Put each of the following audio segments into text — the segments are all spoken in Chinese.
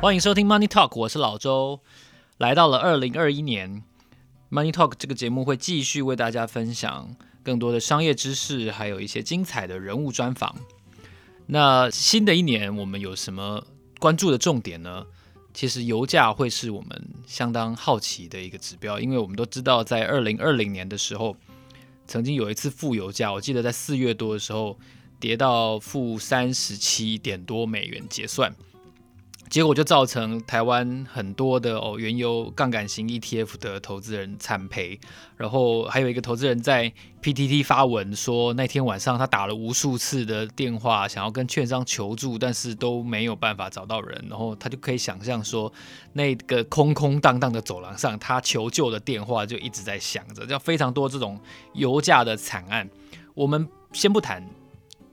欢迎收听 Money Talk，我是老周。来到了二零二一年，Money Talk 这个节目会继续为大家分享更多的商业知识，还有一些精彩的人物专访。那新的一年，我们有什么关注的重点呢？其实油价会是我们相当好奇的一个指标，因为我们都知道，在二零二零年的时候，曾经有一次负油价，我记得在四月多的时候跌到负三十七点多美元结算。结果就造成台湾很多的哦原油杠杆型 ETF 的投资人惨赔，然后还有一个投资人在 PTT 发文说，那天晚上他打了无数次的电话，想要跟券商求助，但是都没有办法找到人，然后他就可以想象说，那个空空荡荡的走廊上，他求救的电话就一直在响着，这样非常多这种油价的惨案。我们先不谈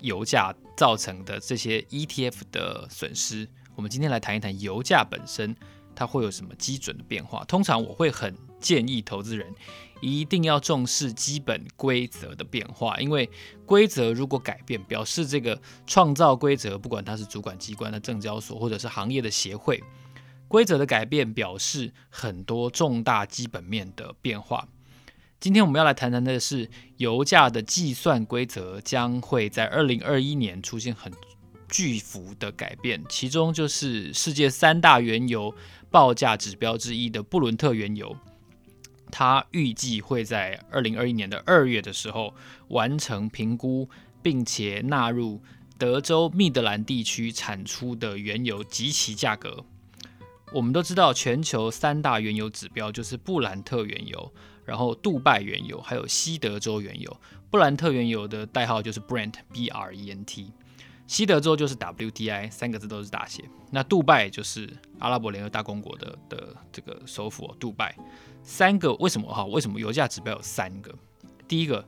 油价造成的这些 ETF 的损失。我们今天来谈一谈油价本身，它会有什么基准的变化？通常我会很建议投资人一定要重视基本规则的变化，因为规则如果改变，表示这个创造规则，不管它是主管机关的证交所，或者是行业的协会，规则的改变表示很多重大基本面的变化。今天我们要来谈谈的是油价的计算规则将会在二零二一年出现很巨幅的改变，其中就是世界三大原油报价指标之一的布伦特原油，它预计会在二零二一年的二月的时候完成评估，并且纳入德州密德兰地区产出的原油及其价格。我们都知道，全球三大原油指标就是布兰特原油，然后杜拜原油，还有西德州原油。布兰特原油的代号就是 Brent，B R E N T。西德州就是 WTI，三个字都是大写。那杜拜就是阿拉伯联合大公国的的这个首府哦，杜拜。三个为什么哈？为什么油价指标有三个？第一个，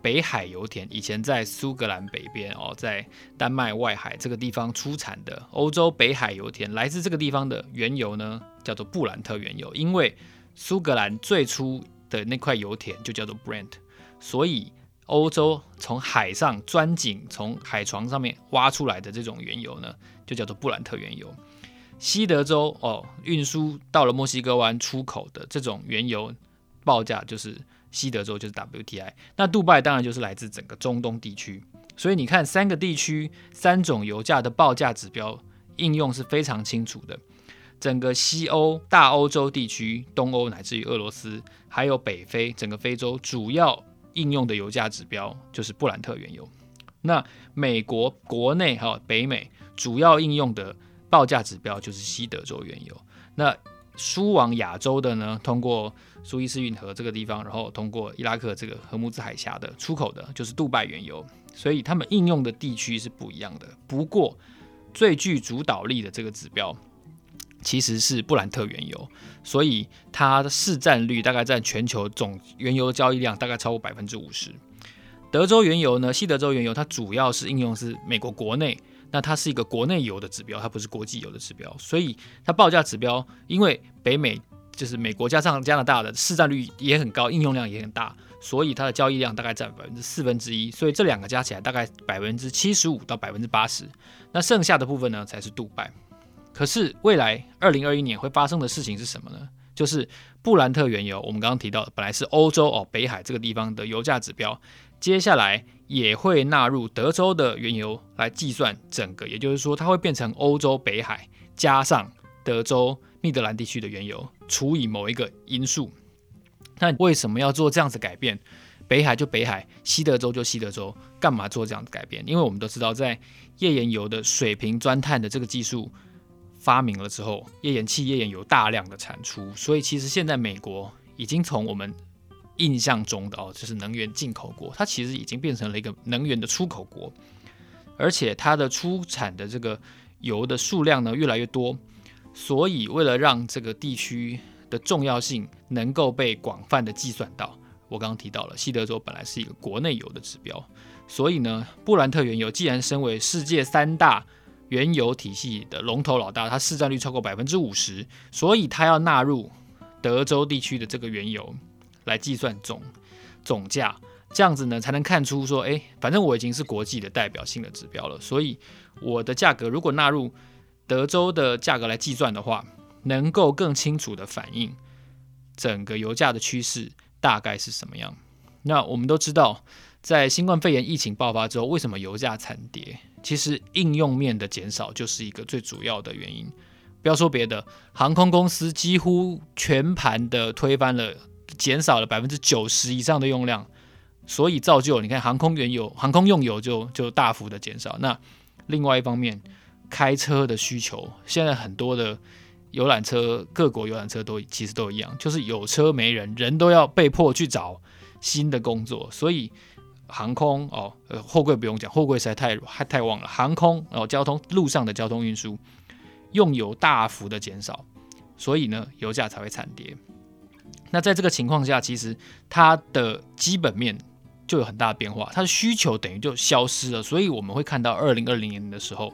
北海油田以前在苏格兰北边哦，在丹麦外海这个地方出产的欧洲北海油田，来自这个地方的原油呢，叫做布兰特原油。因为苏格兰最初的那块油田就叫做 Brent，所以。欧洲从海上钻井，从海床上面挖出来的这种原油呢，就叫做布兰特原油。西德州哦，运输到了墨西哥湾出口的这种原油报价就是西德州就是 WTI。那杜拜当然就是来自整个中东地区。所以你看，三个地区三种油价的报价指标应用是非常清楚的。整个西欧、大欧洲地区、东欧乃至于俄罗斯，还有北非整个非洲主要。应用的油价指标就是布兰特原油。那美国国内还有北美主要应用的报价指标就是西德州原油。那输往亚洲的呢，通过苏伊士运河这个地方，然后通过伊拉克这个荷姆兹海峡的出口的，就是杜拜原油。所以他们应用的地区是不一样的。不过最具主导力的这个指标。其实是布兰特原油，所以它的市占率大概占全球总原油交易量大概超过百分之五十。德州原油呢，西德州原油它主要是应用是美国国内，那它是一个国内油的指标，它不是国际油的指标，所以它报价指标，因为北美就是美国加上加拿大的市占率也很高，应用量也很大，所以它的交易量大概占百分之四分之一，所以这两个加起来大概百分之七十五到百分之八十，那剩下的部分呢才是杜拜。可是未来二零二一年会发生的事情是什么呢？就是布兰特原油，我们刚刚提到，本来是欧洲哦北海这个地方的油价指标，接下来也会纳入德州的原油来计算整个，也就是说它会变成欧洲北海加上德州密德兰地区的原油除以某一个因素。那为什么要做这样子改变？北海就北海，西德州就西德州，干嘛做这样子改变？因为我们都知道，在页岩油的水平钻探的这个技术。发明了之后，页岩气、页岩油大量的产出，所以其实现在美国已经从我们印象中的哦，就是能源进口国，它其实已经变成了一个能源的出口国，而且它的出产的这个油的数量呢越来越多，所以为了让这个地区的重要性能够被广泛的计算到，我刚刚提到了西德州本来是一个国内油的指标，所以呢，布兰特原油既然身为世界三大原油体系的龙头老大，它市占率超过百分之五十，所以它要纳入德州地区的这个原油来计算总总价，这样子呢才能看出说，哎，反正我已经是国际的代表性的指标了，所以我的价格如果纳入德州的价格来计算的话，能够更清楚地反映整个油价的趋势大概是什么样。那我们都知道，在新冠肺炎疫情爆发之后，为什么油价惨跌？其实应用面的减少就是一个最主要的原因。不要说别的，航空公司几乎全盘的推翻了，减少了百分之九十以上的用量，所以造就你看航空原油、航空用油就就大幅的减少。那另外一方面，开车的需求，现在很多的游览车，各国游览车都其实都一样，就是有车没人，人都要被迫去找新的工作，所以航空哦，呃，货柜不用讲，货柜实在太太太旺了。航空哦，交通路上的交通运输用油大幅的减少，所以呢，油价才会惨跌。那在这个情况下，其实它的基本面就有很大的变化，它的需求等于就消失了。所以我们会看到二零二零年的时候，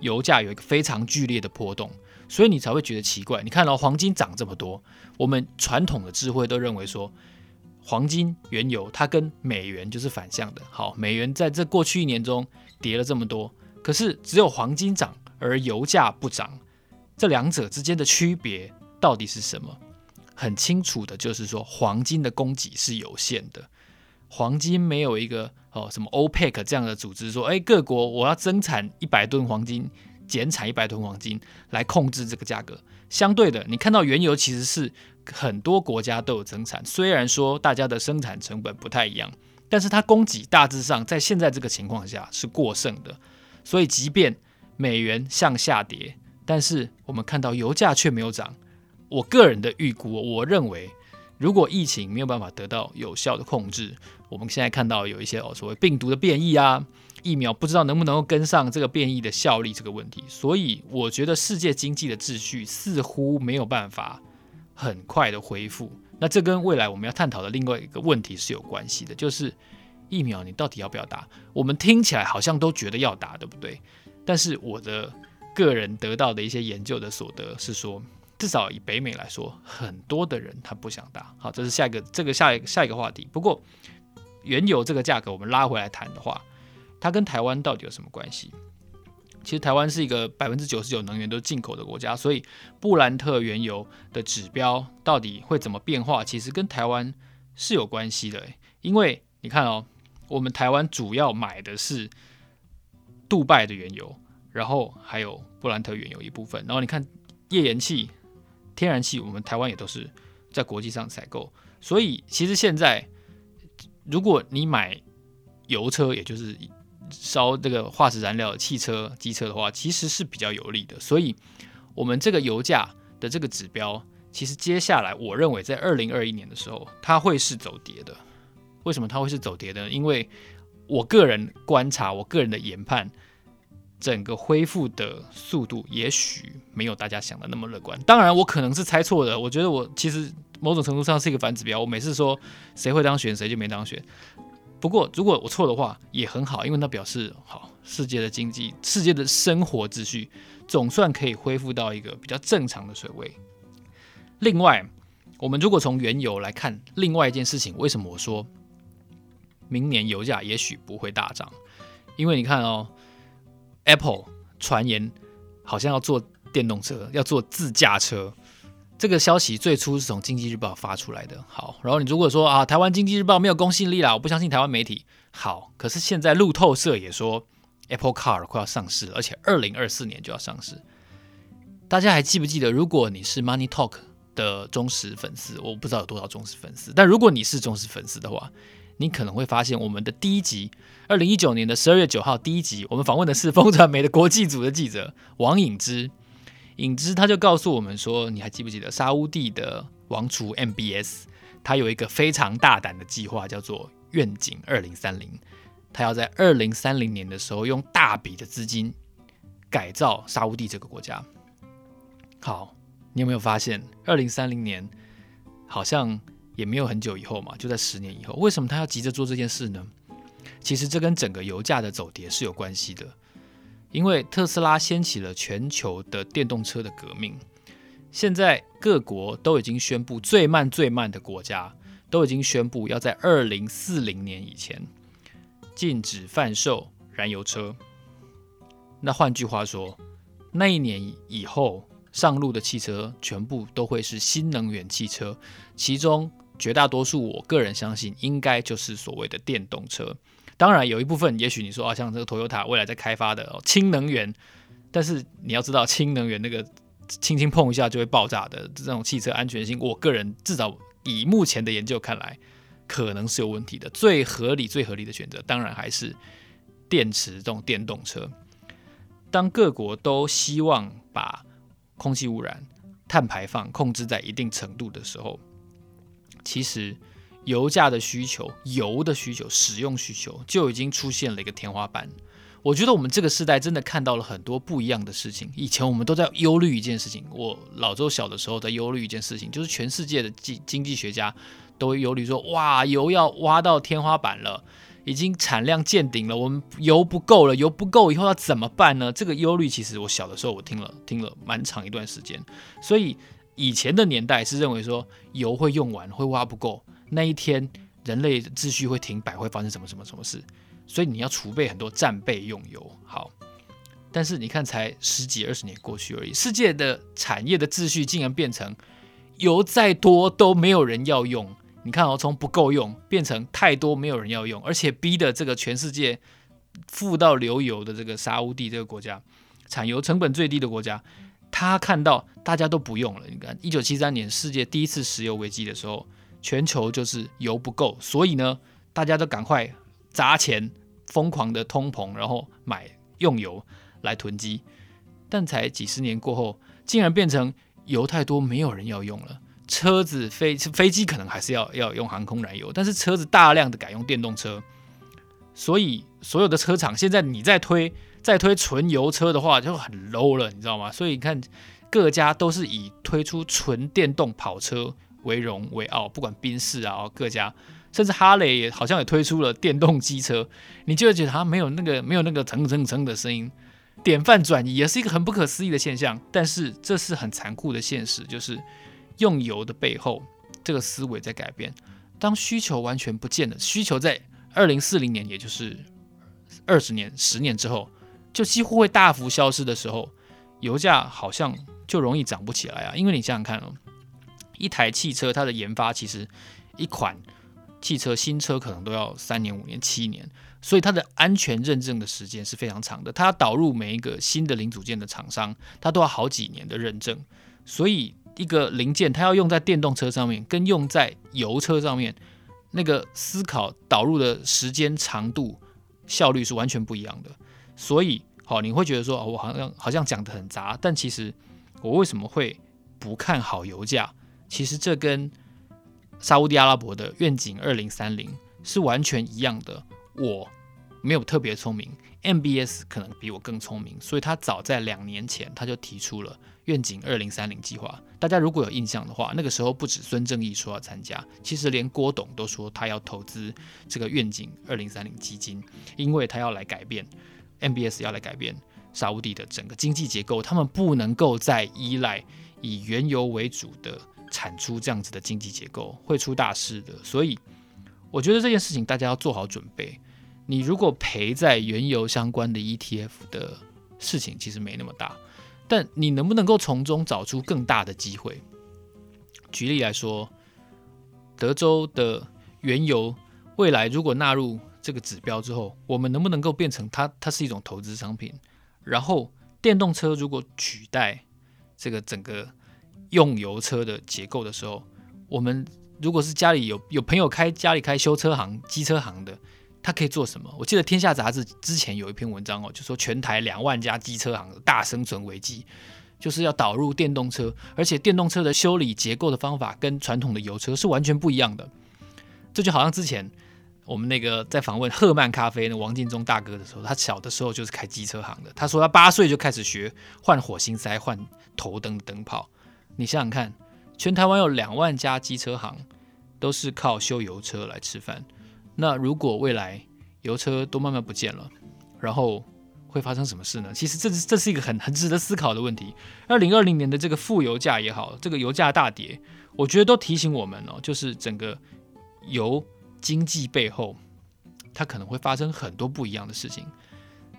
油价有一个非常剧烈的波动，所以你才会觉得奇怪。你看到黄金涨这么多，我们传统的智慧都认为说，黄金、原油它跟美元就是反向的。好，美元在这过去一年中跌了这么多，可是只有黄金涨，而油价不涨，这两者之间的区别到底是什么？很清楚的就是说，黄金的供给是有限的，黄金没有一个哦什么 OPEC 这样的组织说，哎，各国我要增产一百吨黄金，减产一百吨黄金来控制这个价格。相对的，你看到原油其实是很多国家都有增产，虽然说大家的生产成本不太一样，但是它供给大致上在现在这个情况下是过剩的，所以即便美元向下跌，但是我们看到油价却没有涨。我个人的预估，我认为，如果疫情没有办法得到有效的控制，我们现在看到有一些哦所谓病毒的变异啊，疫苗不知道能不能够跟上这个变异的效力这个问题，所以我觉得世界经济的秩序似乎没有办法很快的恢复。那这跟未来我们要探讨的另外一个问题是有关系的，就是疫苗你到底要不要打？我们听起来好像都觉得要打，对不对？但是我的个人得到的一些研究的所得是说。至少以北美来说，很多的人他不想打。好，这是下一个这个下一下一个话题。不过，原油这个价格我们拉回来谈的话，它跟台湾到底有什么关系？其实台湾是一个百分之九十九能源都进口的国家，所以布兰特原油的指标到底会怎么变化，其实跟台湾是有关系的。因为你看哦，我们台湾主要买的是杜拜的原油，然后还有布兰特原油一部分，然后你看页岩气。天然气，我们台湾也都是在国际上采购，所以其实现在，如果你买油车，也就是烧这个化石燃料汽车、机车的话，其实是比较有利的。所以，我们这个油价的这个指标，其实接下来我认为在二零二一年的时候，它会是走跌的。为什么它会是走跌的？因为我个人观察，我个人的研判。整个恢复的速度也许没有大家想的那么乐观。当然，我可能是猜错的。我觉得我其实某种程度上是一个反指标。我每次说谁会当选，谁就没当选。不过，如果我错的话，也很好，因为那表示好，世界的经济、世界的生活秩序总算可以恢复到一个比较正常的水位。另外，我们如果从原油来看另外一件事情，为什么我说明年油价也许不会大涨？因为你看哦。Apple 传言好像要做电动车，要做自驾车。这个消息最初是从经济日报发出来的。好，然后你如果说啊，台湾经济日报没有公信力啦，我不相信台湾媒体。好，可是现在路透社也说 Apple Car 快要上市了，而且二零二四年就要上市。大家还记不记得？如果你是 Money Talk 的忠实粉丝，我不知道有多少忠实粉丝，但如果你是忠实粉丝的话，你可能会发现我们的第一集。二零一九年的十二月九号，第一集，我们访问的是风传媒的国际组的记者王颖之。影之他就告诉我们说，你还记不记得沙乌地的王储 MBS，他有一个非常大胆的计划，叫做愿景二零三零。他要在二零三零年的时候，用大笔的资金改造沙乌地这个国家。好，你有没有发现，二零三零年好像也没有很久以后嘛，就在十年以后。为什么他要急着做这件事呢？其实这跟整个油价的走跌是有关系的，因为特斯拉掀起了全球的电动车的革命。现在各国都已经宣布，最慢最慢的国家都已经宣布要在二零四零年以前禁止贩售燃油车。那换句话说，那一年以后上路的汽车全部都会是新能源汽车，其中绝大多数，我个人相信应该就是所谓的电动车。当然，有一部分也许你说啊，像这个 Toyota 未来在开发的哦氢能源，但是你要知道，氢能源那个轻轻碰一下就会爆炸的这种汽车安全性，我个人至少以目前的研究看来，可能是有问题的。最合理、最合理的选择，当然还是电池这种电动车。当各国都希望把空气污染、碳排放控制在一定程度的时候，其实油价的需求、油的需求、使用需求就已经出现了一个天花板。我觉得我们这个时代真的看到了很多不一样的事情。以前我们都在忧虑一件事情，我老周小的时候在忧虑一件事情，就是全世界的经经济学家都忧虑说：哇，油要挖到天花板了。已经产量见顶了，我们油不够了，油不够以后要怎么办呢？这个忧虑其实我小的时候我听了听了蛮长一段时间，所以以前的年代是认为说油会用完，会挖不够，那一天人类秩序会停摆，会发生什么什么什么事，所以你要储备很多战备用油。好，但是你看才十几二十年过去而已，世界的产业的秩序竟然变成油再多都没有人要用。你看哦，从不够用变成太多没有人要用，而且逼的这个全世界富到流油的这个沙乌地这个国家，产油成本最低的国家，他看到大家都不用了。你看，一九七三年世界第一次石油危机的时候，全球就是油不够，所以呢，大家都赶快砸钱，疯狂的通膨，然后买用油来囤积。但才几十年过后，竟然变成油太多，没有人要用了。车子飞飞机可能还是要要用航空燃油，但是车子大量的改用电动车，所以所有的车厂现在你再推再推纯油车的话就很 low 了，你知道吗？所以你看各家都是以推出纯电动跑车为荣为傲，不管宾士啊，各家甚至哈雷也好像也推出了电动机车，你就会觉得它没有那个没有那个蹭蹭蹭的声音，典范转移也是一个很不可思议的现象，但是这是很残酷的现实，就是。用油的背后，这个思维在改变。当需求完全不见了，需求在二零四零年，也就是二十年、十年之后，就几乎会大幅消失的时候，油价好像就容易涨不起来啊。因为你想想看哦，一台汽车它的研发，其实一款汽车新车可能都要三年、五年、七年，所以它的安全认证的时间是非常长的。它要导入每一个新的零组件的厂商，它都要好几年的认证，所以。一个零件，它要用在电动车上面，跟用在油车上面，那个思考导入的时间长度、效率是完全不一样的。所以，好，你会觉得说，哦，我好像好像讲得很杂，但其实我为什么会不看好油价？其实这跟沙乌地阿拉伯的愿景二零三零是完全一样的。我没有特别聪明，MBS 可能比我更聪明，所以他早在两年前他就提出了。愿景二零三零计划，大家如果有印象的话，那个时候不止孙正义说要参加，其实连郭董都说他要投资这个愿景二零三零基金，因为他要来改变 MBS，要来改变沙乌地的整个经济结构，他们不能够再依赖以原油为主的产出这样子的经济结构，会出大事的。所以我觉得这件事情大家要做好准备。你如果赔在原油相关的 ETF 的事情，其实没那么大。但你能不能够从中找出更大的机会？举例来说，德州的原油未来如果纳入这个指标之后，我们能不能够变成它？它是一种投资商品。然后，电动车如果取代这个整个用油车的结构的时候，我们如果是家里有有朋友开家里开修车行、机车行的。他可以做什么？我记得《天下杂志》之前有一篇文章哦，就说全台两万家机车行的大生存危机，就是要导入电动车，而且电动车的修理结构的方法跟传统的油车是完全不一样的。这就好像之前我们那个在访问赫曼咖啡的王进忠大哥的时候，他小的时候就是开机车行的，他说他八岁就开始学换火星塞、换头灯灯泡。你想想看，全台湾有两万家机车行，都是靠修油车来吃饭。那如果未来油车都慢慢不见了，然后会发生什么事呢？其实这是这是一个很很值得思考的问题。二零二零年的这个负油价也好，这个油价大跌，我觉得都提醒我们哦，就是整个油经济背后，它可能会发生很多不一样的事情。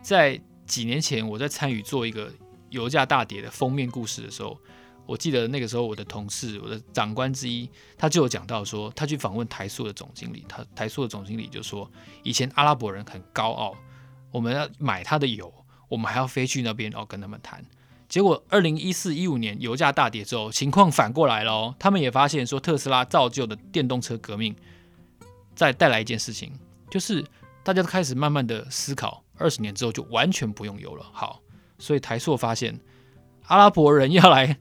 在几年前，我在参与做一个油价大跌的封面故事的时候，我记得那个时候我的同事，我的长官之一，他就有讲到说，他去访问台塑的总经理，他台塑的总经理就说，以前阿拉伯人很高傲，我们要买他的油，我们还要飞去那边哦跟他们谈。结果二零一四一五年油价大跌之后，情况反过来了，他们也发现说，特斯拉造就的电动车革命，再带来一件事情，就是大家都开始慢慢的思考，二十年之后就完全不用油了。好，所以台塑发现阿拉伯人要来。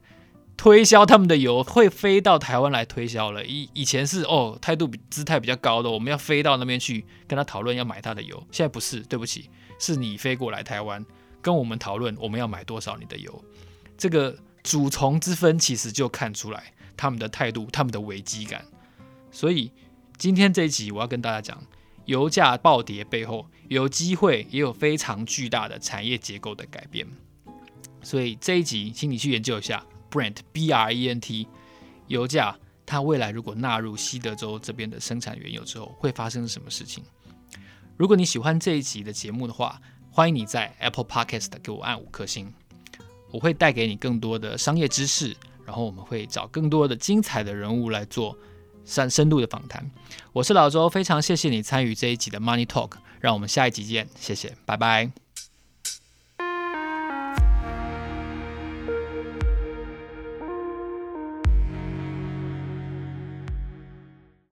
推销他们的油会飞到台湾来推销了。以以前是哦，态度姿态比较高的，我们要飞到那边去跟他讨论要买他的油。现在不是，对不起，是你飞过来台湾跟我们讨论我们要买多少你的油。这个主从之分其实就看出来他们的态度，他们的危机感。所以今天这一集我要跟大家讲，油价暴跌背后有机会，也有非常巨大的产业结构的改变。所以这一集，请你去研究一下。Brent B R E N T，油价它未来如果纳入西德州这边的生产原油之后，会发生什么事情？如果你喜欢这一集的节目的话，欢迎你在 Apple Podcast 给我按五颗星，我会带给你更多的商业知识，然后我们会找更多的精彩的人物来做深深度的访谈。我是老周，非常谢谢你参与这一集的 Money Talk，让我们下一集见，谢谢，拜拜。